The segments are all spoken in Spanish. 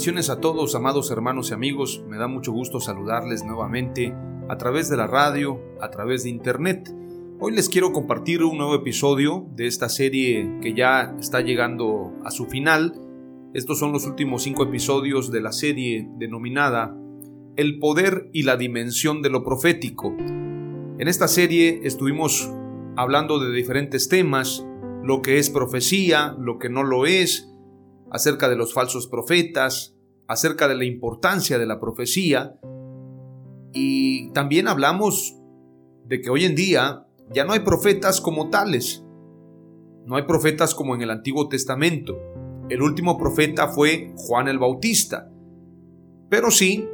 Bendiciones a todos, amados hermanos y amigos. Me da mucho gusto saludarles nuevamente a través de la radio, a través de internet. Hoy les quiero compartir un nuevo episodio de esta serie que ya está llegando a su final. Estos son los últimos cinco episodios de la serie denominada El poder y la dimensión de lo profético. En esta serie estuvimos hablando de diferentes temas, lo que es profecía, lo que no lo es, acerca de los falsos profetas, acerca de la importancia de la profecía y también hablamos de que hoy en día ya no hay profetas como tales. No hay profetas como en el Antiguo Testamento. El último profeta fue Juan el Bautista. Pero sí,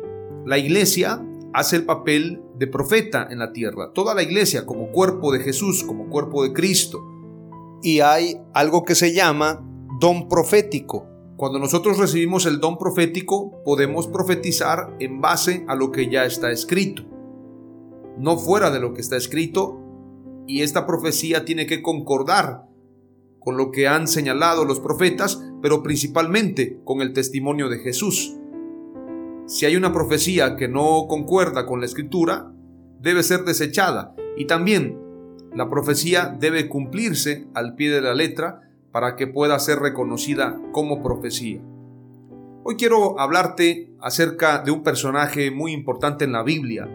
la iglesia hace el papel de profeta en la tierra. Toda la iglesia como cuerpo de Jesús, como cuerpo de Cristo. Y hay algo que se llama don profético. Cuando nosotros recibimos el don profético, podemos profetizar en base a lo que ya está escrito, no fuera de lo que está escrito, y esta profecía tiene que concordar con lo que han señalado los profetas, pero principalmente con el testimonio de Jesús. Si hay una profecía que no concuerda con la escritura, debe ser desechada, y también la profecía debe cumplirse al pie de la letra, para que pueda ser reconocida como profecía. Hoy quiero hablarte acerca de un personaje muy importante en la Biblia.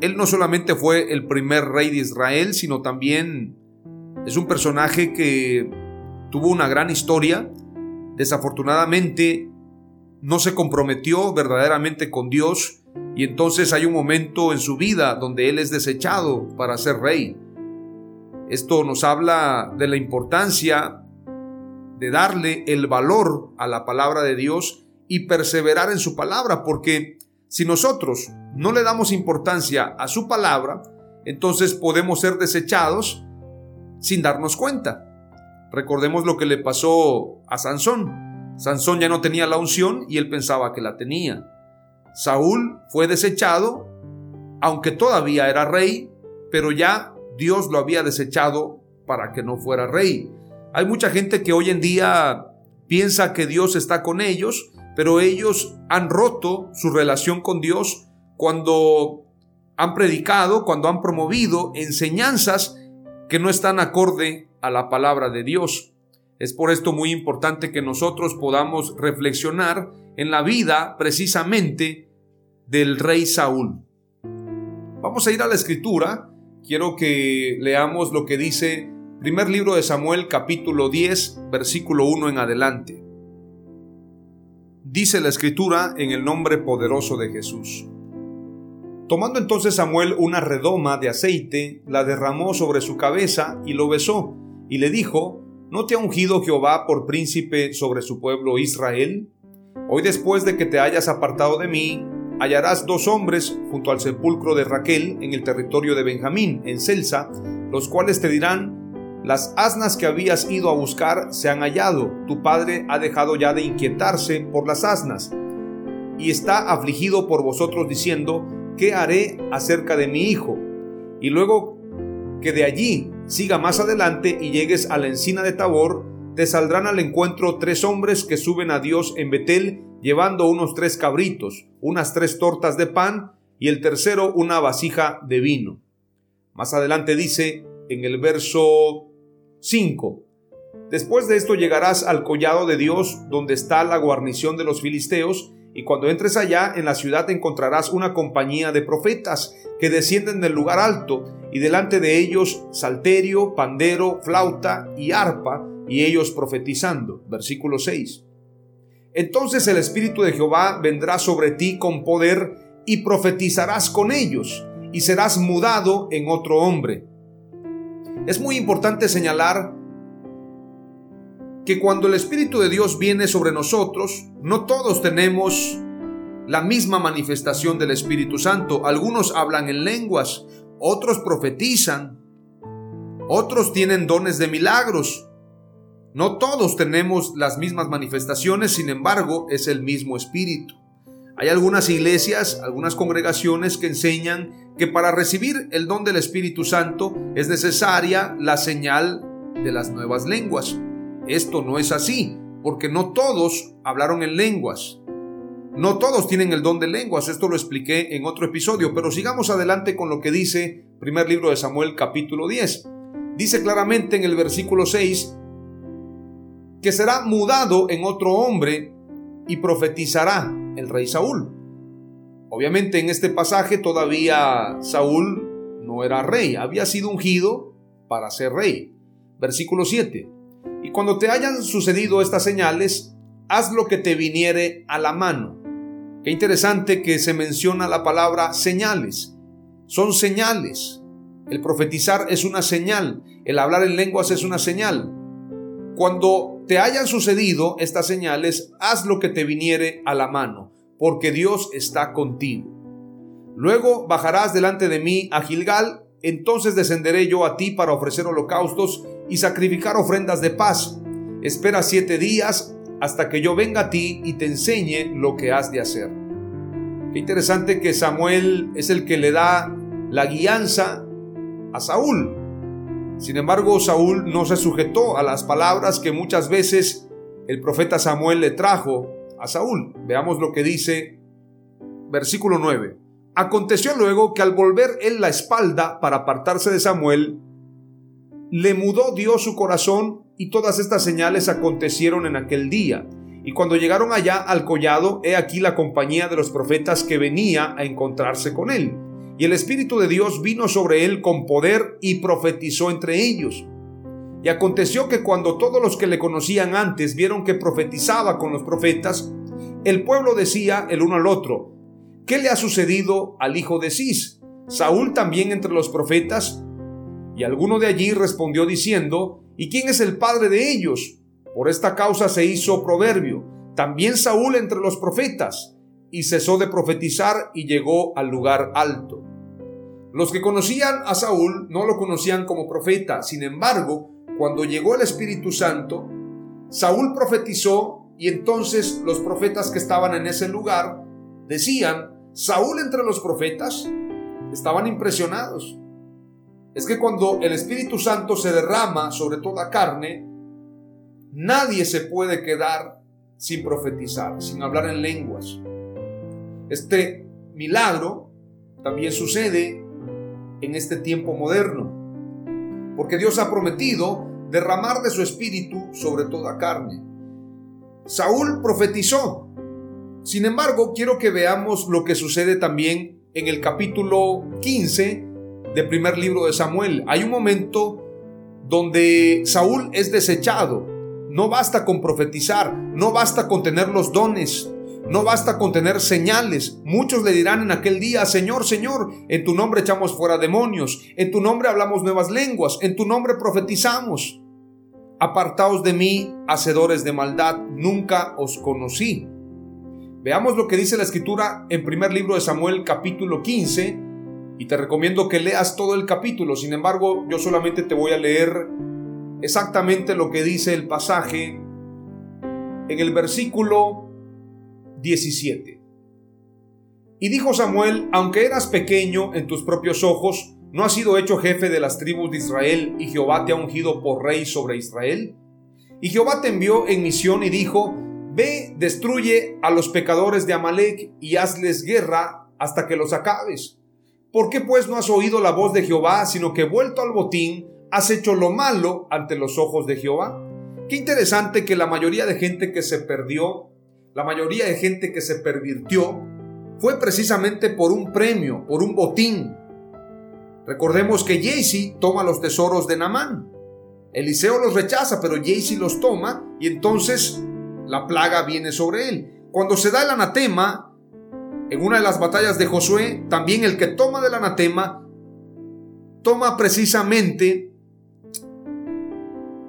Él no solamente fue el primer rey de Israel, sino también es un personaje que tuvo una gran historia. Desafortunadamente no se comprometió verdaderamente con Dios y entonces hay un momento en su vida donde él es desechado para ser rey. Esto nos habla de la importancia de darle el valor a la palabra de Dios y perseverar en su palabra, porque si nosotros no le damos importancia a su palabra, entonces podemos ser desechados sin darnos cuenta. Recordemos lo que le pasó a Sansón. Sansón ya no tenía la unción y él pensaba que la tenía. Saúl fue desechado, aunque todavía era rey, pero ya Dios lo había desechado para que no fuera rey. Hay mucha gente que hoy en día piensa que Dios está con ellos, pero ellos han roto su relación con Dios cuando han predicado, cuando han promovido enseñanzas que no están acorde a la palabra de Dios. Es por esto muy importante que nosotros podamos reflexionar en la vida precisamente del rey Saúl. Vamos a ir a la escritura quiero que leamos lo que dice primer libro de Samuel capítulo 10 versículo 1 en adelante. Dice la escritura en el nombre poderoso de Jesús. Tomando entonces Samuel una redoma de aceite, la derramó sobre su cabeza y lo besó, y le dijo, ¿No te ha ungido Jehová por príncipe sobre su pueblo Israel? Hoy después de que te hayas apartado de mí, hallarás dos hombres junto al sepulcro de Raquel en el territorio de Benjamín, en Celsa, los cuales te dirán, las asnas que habías ido a buscar se han hallado, tu padre ha dejado ya de inquietarse por las asnas, y está afligido por vosotros diciendo, ¿qué haré acerca de mi hijo? Y luego que de allí siga más adelante y llegues a la encina de Tabor, te saldrán al encuentro tres hombres que suben a Dios en Betel llevando unos tres cabritos, unas tres tortas de pan y el tercero una vasija de vino. Más adelante dice en el verso 5, Después de esto llegarás al collado de Dios donde está la guarnición de los filisteos, y cuando entres allá en la ciudad encontrarás una compañía de profetas que descienden del lugar alto, y delante de ellos salterio, pandero, flauta y arpa, y ellos profetizando. Versículo 6. Entonces el Espíritu de Jehová vendrá sobre ti con poder, y profetizarás con ellos, y serás mudado en otro hombre. Es muy importante señalar que cuando el Espíritu de Dios viene sobre nosotros, no todos tenemos la misma manifestación del Espíritu Santo. Algunos hablan en lenguas, otros profetizan, otros tienen dones de milagros. No todos tenemos las mismas manifestaciones, sin embargo, es el mismo Espíritu. Hay algunas iglesias, algunas congregaciones que enseñan que para recibir el don del Espíritu Santo es necesaria la señal de las nuevas lenguas. Esto no es así, porque no todos hablaron en lenguas. No todos tienen el don de lenguas, esto lo expliqué en otro episodio, pero sigamos adelante con lo que dice primer libro de Samuel capítulo 10. Dice claramente en el versículo 6 que será mudado en otro hombre y profetizará el rey Saúl. Obviamente en este pasaje todavía Saúl no era rey, había sido ungido para ser rey. Versículo 7. Y cuando te hayan sucedido estas señales, haz lo que te viniere a la mano. Qué interesante que se menciona la palabra señales. Son señales. El profetizar es una señal. El hablar en lenguas es una señal. Cuando te hayan sucedido estas señales, haz lo que te viniere a la mano, porque Dios está contigo. Luego bajarás delante de mí a Gilgal, entonces descenderé yo a ti para ofrecer holocaustos y sacrificar ofrendas de paz. Espera siete días hasta que yo venga a ti y te enseñe lo que has de hacer. Qué interesante que Samuel es el que le da la guianza a Saúl. Sin embargo, Saúl no se sujetó a las palabras que muchas veces el profeta Samuel le trajo a Saúl. Veamos lo que dice versículo 9. Aconteció luego que al volver él la espalda para apartarse de Samuel, le mudó Dios su corazón y todas estas señales acontecieron en aquel día. Y cuando llegaron allá al collado, he aquí la compañía de los profetas que venía a encontrarse con él. Y el Espíritu de Dios vino sobre él con poder y profetizó entre ellos. Y aconteció que cuando todos los que le conocían antes vieron que profetizaba con los profetas, el pueblo decía el uno al otro, ¿qué le ha sucedido al hijo de Cis? Saúl también entre los profetas, y alguno de allí respondió diciendo, ¿Y quién es el padre de ellos? Por esta causa se hizo proverbio. También Saúl entre los profetas, y cesó de profetizar y llegó al lugar alto. Los que conocían a Saúl no lo conocían como profeta, sin embargo, cuando llegó el Espíritu Santo, Saúl profetizó y entonces los profetas que estaban en ese lugar decían, Saúl entre los profetas, estaban impresionados. Es que cuando el Espíritu Santo se derrama sobre toda carne, nadie se puede quedar sin profetizar, sin hablar en lenguas. Este milagro también sucede en este tiempo moderno, porque Dios ha prometido derramar de su espíritu sobre toda carne. Saúl profetizó. Sin embargo, quiero que veamos lo que sucede también en el capítulo 15 de primer libro de Samuel. Hay un momento donde Saúl es desechado. No basta con profetizar, no basta con tener los dones, no basta con tener señales. Muchos le dirán en aquel día, Señor, Señor, en tu nombre echamos fuera demonios, en tu nombre hablamos nuevas lenguas, en tu nombre profetizamos. Apartaos de mí, hacedores de maldad, nunca os conocí. Veamos lo que dice la escritura en primer libro de Samuel capítulo 15, y te recomiendo que leas todo el capítulo. Sin embargo, yo solamente te voy a leer exactamente lo que dice el pasaje en el versículo 17. Y dijo Samuel, aunque eras pequeño en tus propios ojos, ¿no has sido hecho jefe de las tribus de Israel y Jehová te ha ungido por rey sobre Israel? Y Jehová te envió en misión y dijo, Ve, destruye a los pecadores de Amalek y hazles guerra hasta que los acabes. ¿Por qué pues no has oído la voz de Jehová, sino que vuelto al botín, has hecho lo malo ante los ojos de Jehová? Qué interesante que la mayoría de gente que se perdió, la mayoría de gente que se pervirtió, fue precisamente por un premio, por un botín. Recordemos que Jaycee toma los tesoros de Namán. Eliseo los rechaza, pero Jaycee los toma y entonces la plaga viene sobre él. Cuando se da el anatema, en una de las batallas de Josué, también el que toma del anatema toma precisamente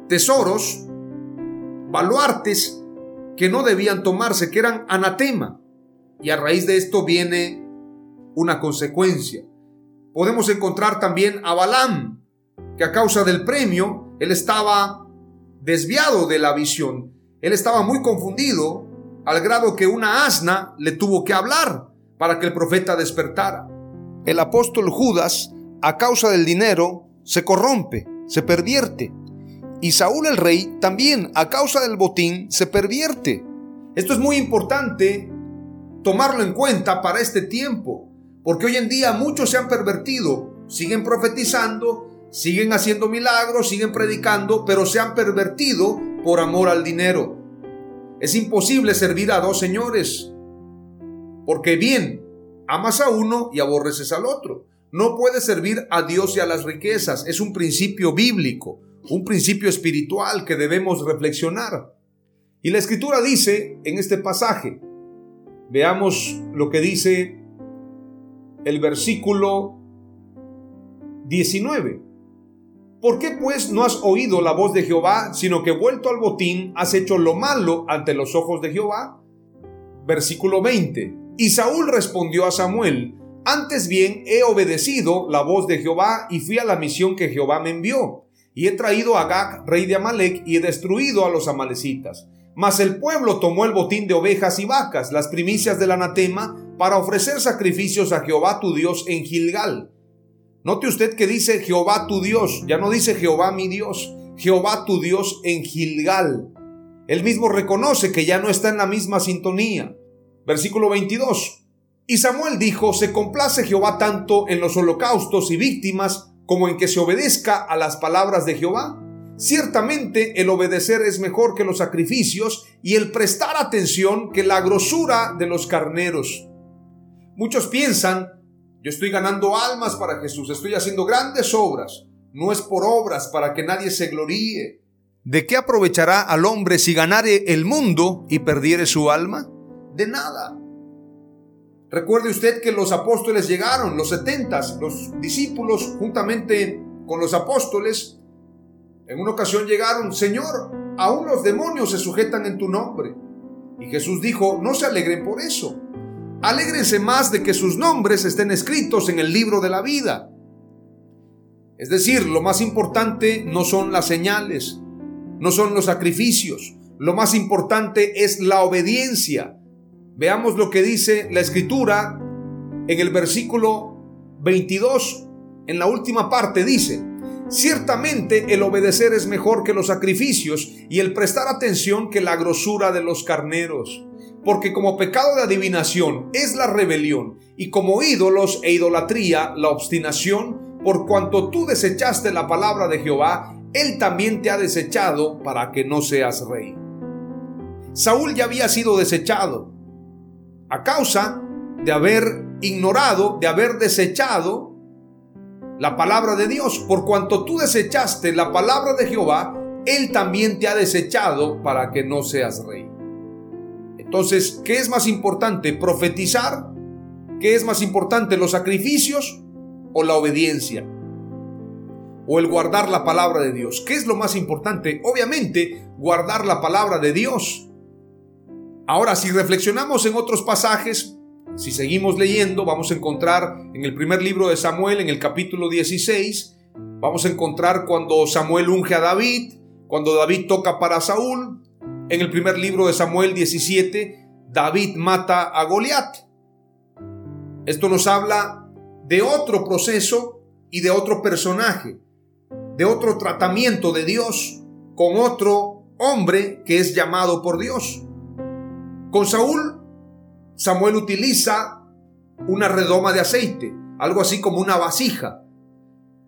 tesoros, baluartes que no debían tomarse, que eran anatema. Y a raíz de esto viene una consecuencia. Podemos encontrar también a Balaam, que a causa del premio, él estaba desviado de la visión. Él estaba muy confundido al grado que una asna le tuvo que hablar para que el profeta despertara. El apóstol Judas, a causa del dinero, se corrompe, se pervierte. Y Saúl el rey también, a causa del botín, se pervierte. Esto es muy importante tomarlo en cuenta para este tiempo, porque hoy en día muchos se han pervertido, siguen profetizando, siguen haciendo milagros, siguen predicando, pero se han pervertido por amor al dinero. Es imposible servir a dos señores. Porque bien, amas a uno y aborreces al otro. No puedes servir a Dios y a las riquezas. Es un principio bíblico, un principio espiritual que debemos reflexionar. Y la escritura dice en este pasaje, veamos lo que dice el versículo 19. ¿Por qué pues no has oído la voz de Jehová, sino que vuelto al botín has hecho lo malo ante los ojos de Jehová? Versículo 20. Y Saúl respondió a Samuel, antes bien he obedecido la voz de Jehová y fui a la misión que Jehová me envió. Y he traído a Gag, rey de Amalek, y he destruido a los amalecitas. Mas el pueblo tomó el botín de ovejas y vacas, las primicias del anatema, para ofrecer sacrificios a Jehová tu Dios en Gilgal. Note usted que dice Jehová tu Dios, ya no dice Jehová mi Dios, Jehová tu Dios en Gilgal. Él mismo reconoce que ya no está en la misma sintonía. Versículo 22. Y Samuel dijo, se complace Jehová tanto en los holocaustos y víctimas como en que se obedezca a las palabras de Jehová. Ciertamente el obedecer es mejor que los sacrificios y el prestar atención que la grosura de los carneros. Muchos piensan, yo estoy ganando almas para Jesús, estoy haciendo grandes obras, no es por obras para que nadie se gloríe. ¿De qué aprovechará al hombre si ganare el mundo y perdiere su alma? de nada. Recuerde usted que los apóstoles llegaron, los setentas, los discípulos juntamente con los apóstoles, en una ocasión llegaron, Señor, aún los demonios se sujetan en tu nombre. Y Jesús dijo, no se alegren por eso. Alégrense más de que sus nombres estén escritos en el libro de la vida. Es decir, lo más importante no son las señales, no son los sacrificios, lo más importante es la obediencia, Veamos lo que dice la escritura en el versículo 22, en la última parte dice, Ciertamente el obedecer es mejor que los sacrificios y el prestar atención que la grosura de los carneros. Porque como pecado de adivinación es la rebelión y como ídolos e idolatría la obstinación, por cuanto tú desechaste la palabra de Jehová, él también te ha desechado para que no seas rey. Saúl ya había sido desechado, a causa de haber ignorado, de haber desechado la palabra de Dios. Por cuanto tú desechaste la palabra de Jehová, Él también te ha desechado para que no seas rey. Entonces, ¿qué es más importante? ¿Profetizar? ¿Qué es más importante? ¿Los sacrificios o la obediencia? ¿O el guardar la palabra de Dios? ¿Qué es lo más importante? Obviamente, guardar la palabra de Dios. Ahora, si reflexionamos en otros pasajes, si seguimos leyendo, vamos a encontrar en el primer libro de Samuel, en el capítulo 16, vamos a encontrar cuando Samuel unge a David, cuando David toca para Saúl. En el primer libro de Samuel 17, David mata a Goliat. Esto nos habla de otro proceso y de otro personaje, de otro tratamiento de Dios con otro hombre que es llamado por Dios. Con Saúl, Samuel utiliza una redoma de aceite, algo así como una vasija.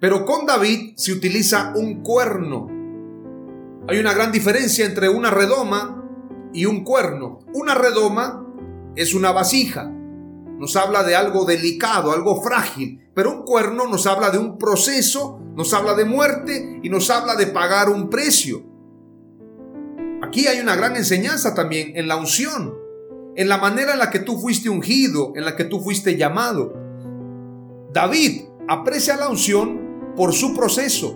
Pero con David se utiliza un cuerno. Hay una gran diferencia entre una redoma y un cuerno. Una redoma es una vasija, nos habla de algo delicado, algo frágil, pero un cuerno nos habla de un proceso, nos habla de muerte y nos habla de pagar un precio. Aquí hay una gran enseñanza también en la unción, en la manera en la que tú fuiste ungido, en la que tú fuiste llamado. David aprecia la unción por su proceso.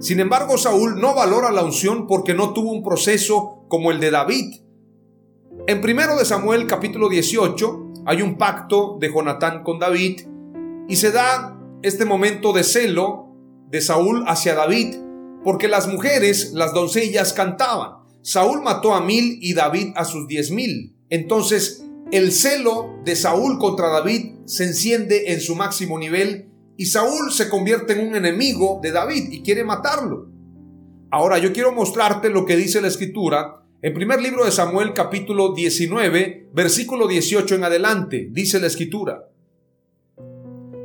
Sin embargo, Saúl no valora la unción porque no tuvo un proceso como el de David. En primero de Samuel capítulo 18 hay un pacto de Jonatán con David y se da este momento de celo de Saúl hacia David, porque las mujeres, las doncellas cantaban. Saúl mató a mil y David a sus diez mil. Entonces el celo de Saúl contra David se enciende en su máximo nivel y Saúl se convierte en un enemigo de David y quiere matarlo. Ahora yo quiero mostrarte lo que dice la escritura en primer libro de Samuel capítulo 19, versículo 18 en adelante, dice la escritura.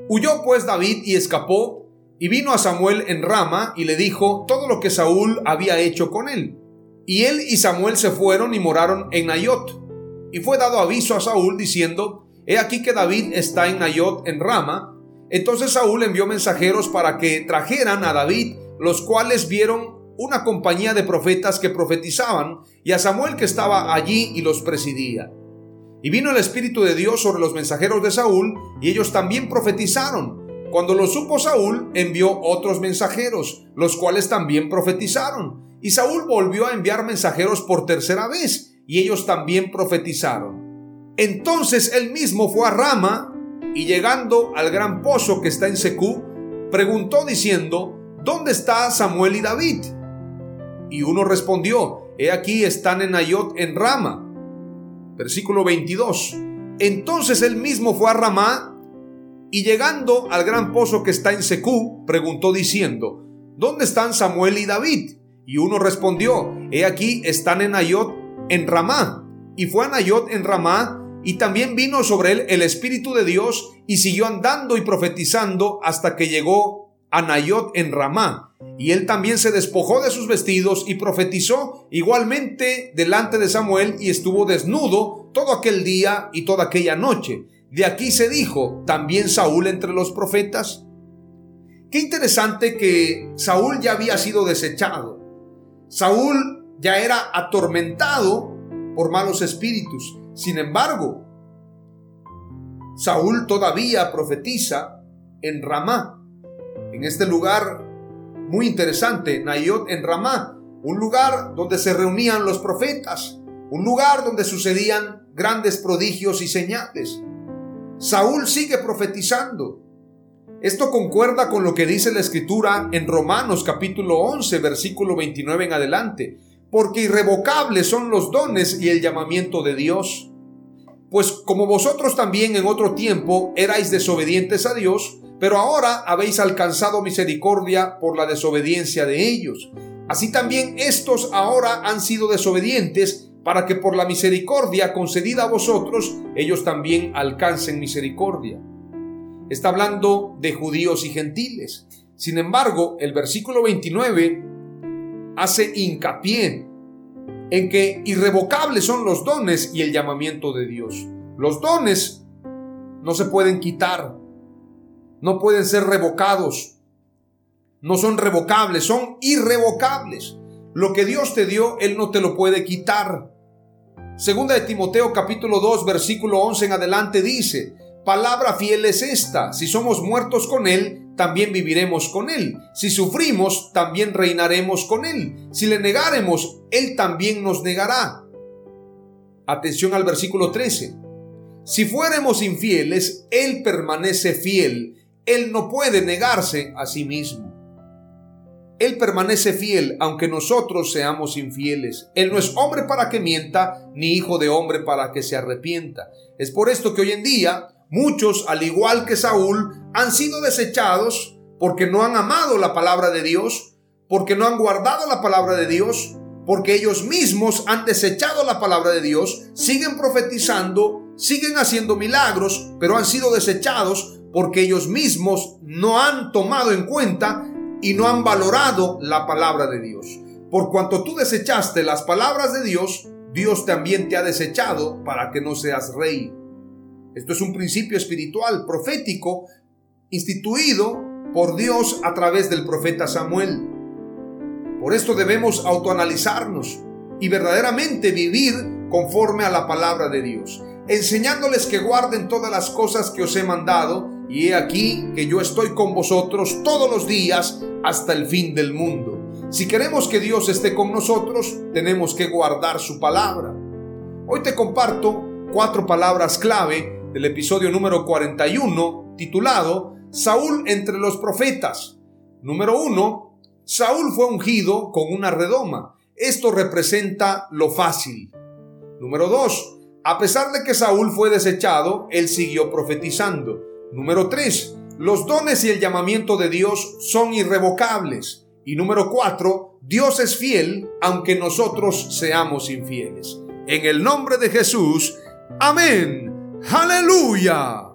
Huyó pues David y escapó, y vino a Samuel en Rama y le dijo todo lo que Saúl había hecho con él. Y él y Samuel se fueron y moraron en Nayot. Y fue dado aviso a Saúl diciendo, He aquí que David está en Nayot en Rama. Entonces Saúl envió mensajeros para que trajeran a David, los cuales vieron una compañía de profetas que profetizaban y a Samuel que estaba allí y los presidía. Y vino el Espíritu de Dios sobre los mensajeros de Saúl y ellos también profetizaron. Cuando lo supo Saúl, envió otros mensajeros, los cuales también profetizaron. Y Saúl volvió a enviar mensajeros por tercera vez y ellos también profetizaron. Entonces él mismo fue a Rama y llegando al gran pozo que está en Secú, preguntó diciendo, ¿Dónde está Samuel y David? Y uno respondió, he aquí están en Ayot en Rama. Versículo 22. Entonces él mismo fue a Ramá y llegando al gran pozo que está en Secú, preguntó diciendo, ¿dónde están Samuel y David? Y uno respondió, he aquí están en Ayot en Ramá. Y fue a Nayot en Ramá y también vino sobre él el Espíritu de Dios y siguió andando y profetizando hasta que llegó a Nayot en Ramá y él también se despojó de sus vestidos y profetizó igualmente delante de Samuel y estuvo desnudo todo aquel día y toda aquella noche. De aquí se dijo, también Saúl entre los profetas. Qué interesante que Saúl ya había sido desechado. Saúl ya era atormentado por malos espíritus. Sin embargo, Saúl todavía profetiza en Ramá. En este lugar muy interesante, Nayot en Ramá, un lugar donde se reunían los profetas, un lugar donde sucedían grandes prodigios y señales. Saúl sigue profetizando. Esto concuerda con lo que dice la escritura en Romanos capítulo 11, versículo 29 en adelante, porque irrevocables son los dones y el llamamiento de Dios. Pues como vosotros también en otro tiempo erais desobedientes a Dios, pero ahora habéis alcanzado misericordia por la desobediencia de ellos. Así también estos ahora han sido desobedientes para que por la misericordia concedida a vosotros ellos también alcancen misericordia. Está hablando de judíos y gentiles. Sin embargo, el versículo 29 hace hincapié en que irrevocables son los dones y el llamamiento de Dios. Los dones no se pueden quitar, no pueden ser revocados. No son revocables, son irrevocables. Lo que Dios te dio, Él no te lo puede quitar. Segunda de Timoteo capítulo 2 versículo 11 en adelante dice, palabra fiel es esta, si somos muertos con Él, también viviremos con Él. Si sufrimos, también reinaremos con Él. Si le negaremos, Él también nos negará. Atención al versículo 13. Si fuéramos infieles, Él permanece fiel él no puede negarse a sí mismo. Él permanece fiel aunque nosotros seamos infieles. Él no es hombre para que mienta, ni hijo de hombre para que se arrepienta. Es por esto que hoy en día muchos, al igual que Saúl, han sido desechados porque no han amado la palabra de Dios, porque no han guardado la palabra de Dios, porque ellos mismos han desechado la palabra de Dios, siguen profetizando, siguen haciendo milagros, pero han sido desechados porque ellos mismos no han tomado en cuenta y no han valorado la palabra de Dios. Por cuanto tú desechaste las palabras de Dios, Dios también te ha desechado para que no seas rey. Esto es un principio espiritual, profético, instituido por Dios a través del profeta Samuel. Por esto debemos autoanalizarnos y verdaderamente vivir conforme a la palabra de Dios, enseñándoles que guarden todas las cosas que os he mandado, y he aquí que yo estoy con vosotros todos los días hasta el fin del mundo. Si queremos que Dios esté con nosotros, tenemos que guardar su palabra. Hoy te comparto cuatro palabras clave del episodio número 41 titulado Saúl entre los profetas. Número uno, Saúl fue ungido con una redoma. Esto representa lo fácil. Número 2. A pesar de que Saúl fue desechado, él siguió profetizando. Número 3. Los dones y el llamamiento de Dios son irrevocables. Y número 4. Dios es fiel aunque nosotros seamos infieles. En el nombre de Jesús. Amén. Hallelujah.